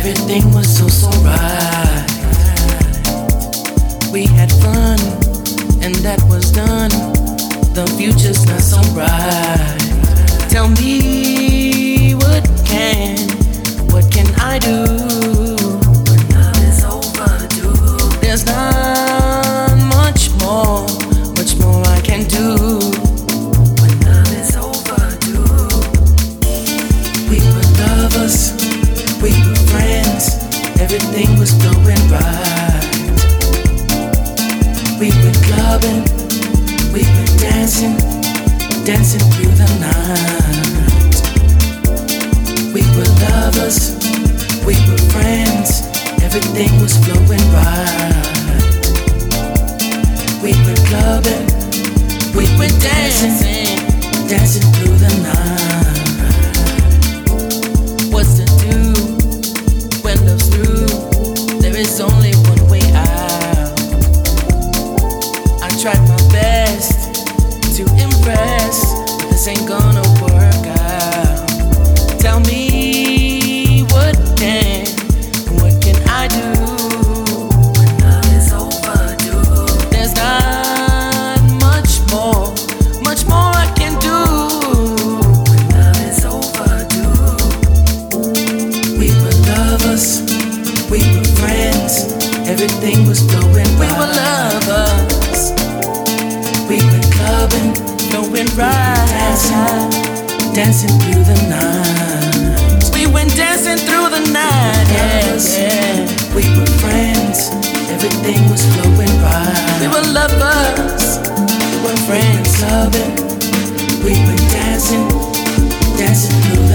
Everything was so, so right. We had fun, and that was done. The future's not so bright. Tell me what can, what can I do? Overdue. There's not much more, much more I can do. clubbing, we've been dancing, dancing through the night. We were lovers, we were friends, everything was flowing right. We were clubbing, we were dancing, dancing through the night. What's to do when love's through? There is only friends. This ain't gonna dancing through the night. We went dancing through the night. Yes, yeah. We were friends. Everything was flowing right. We were lovers. We were friends. Loving. We were dancing, dancing through.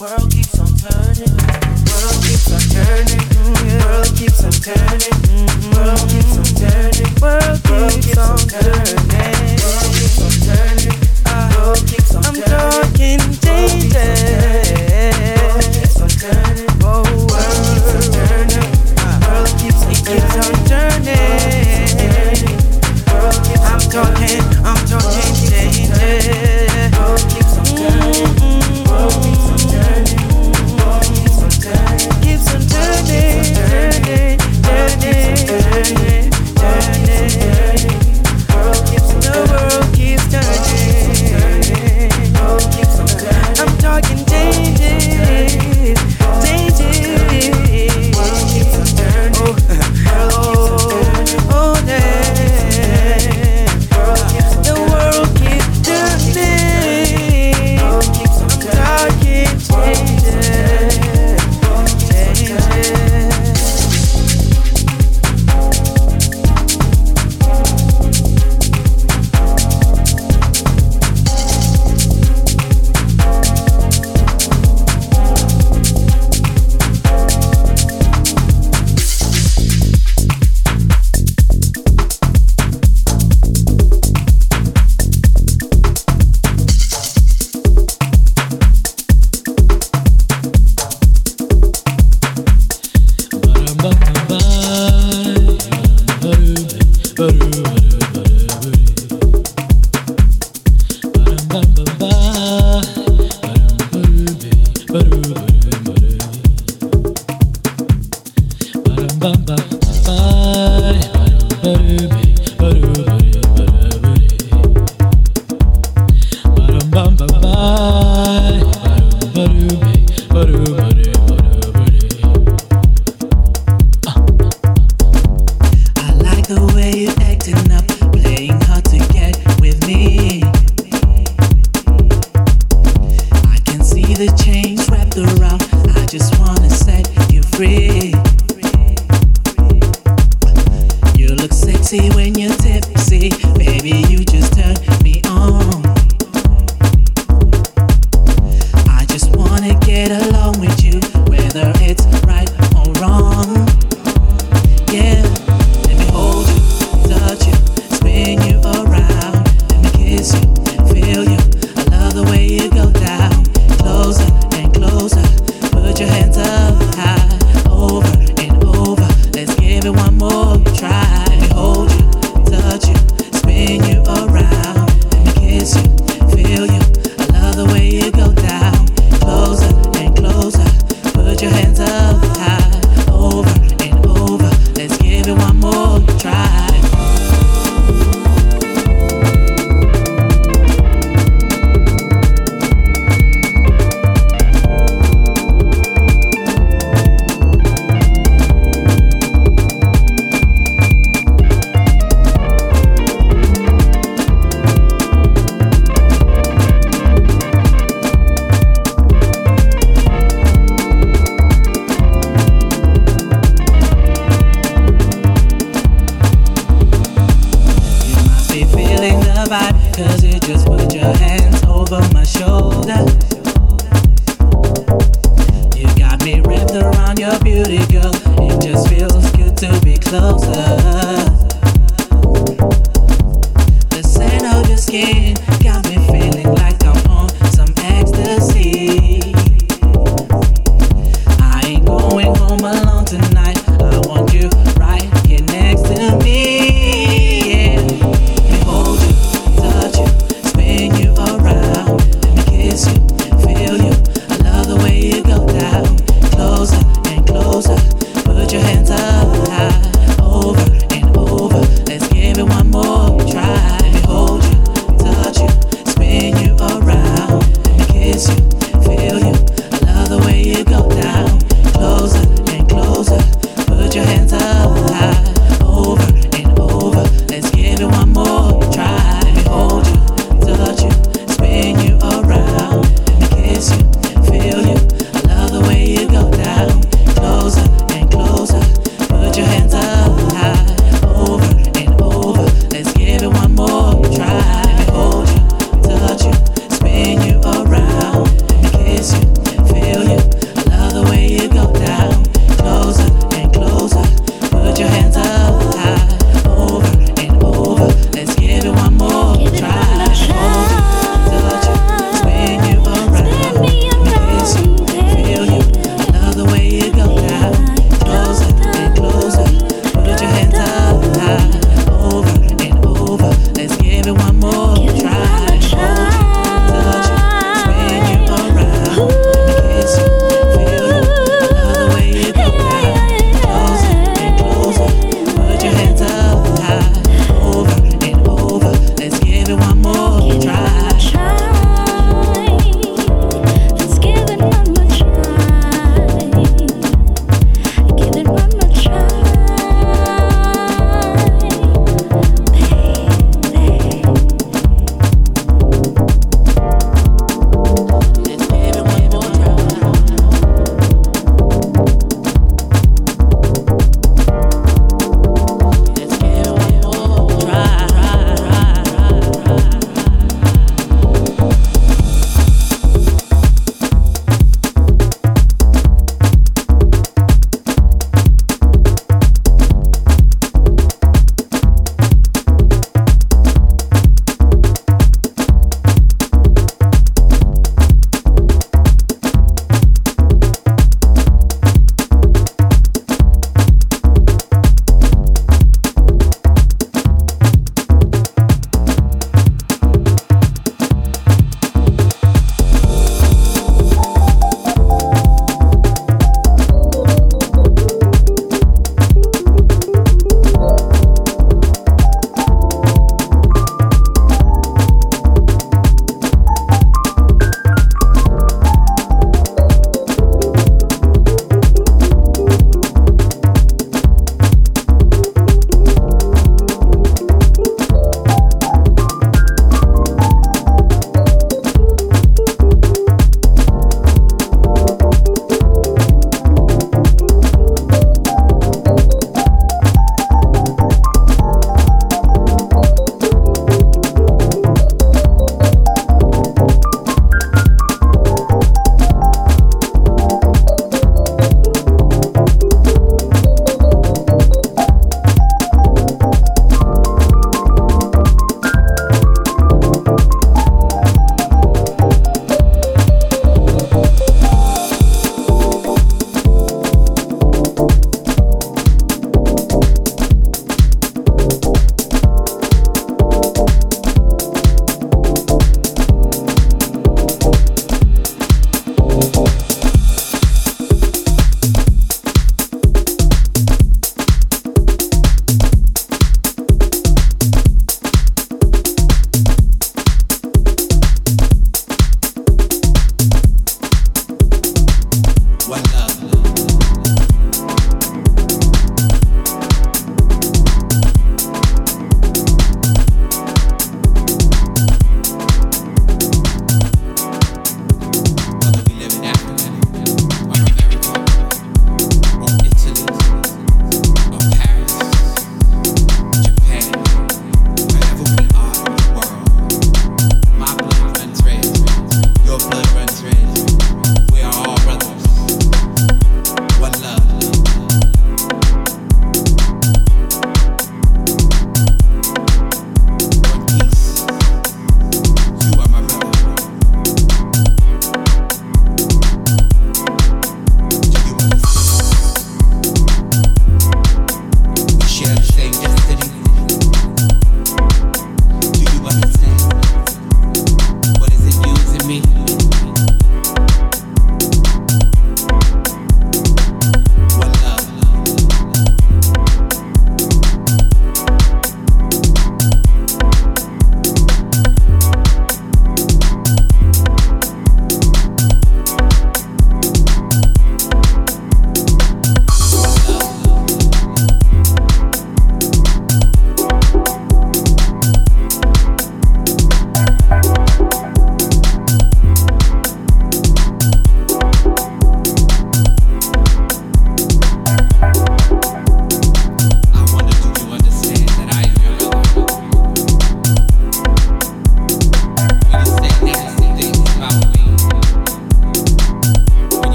world keeps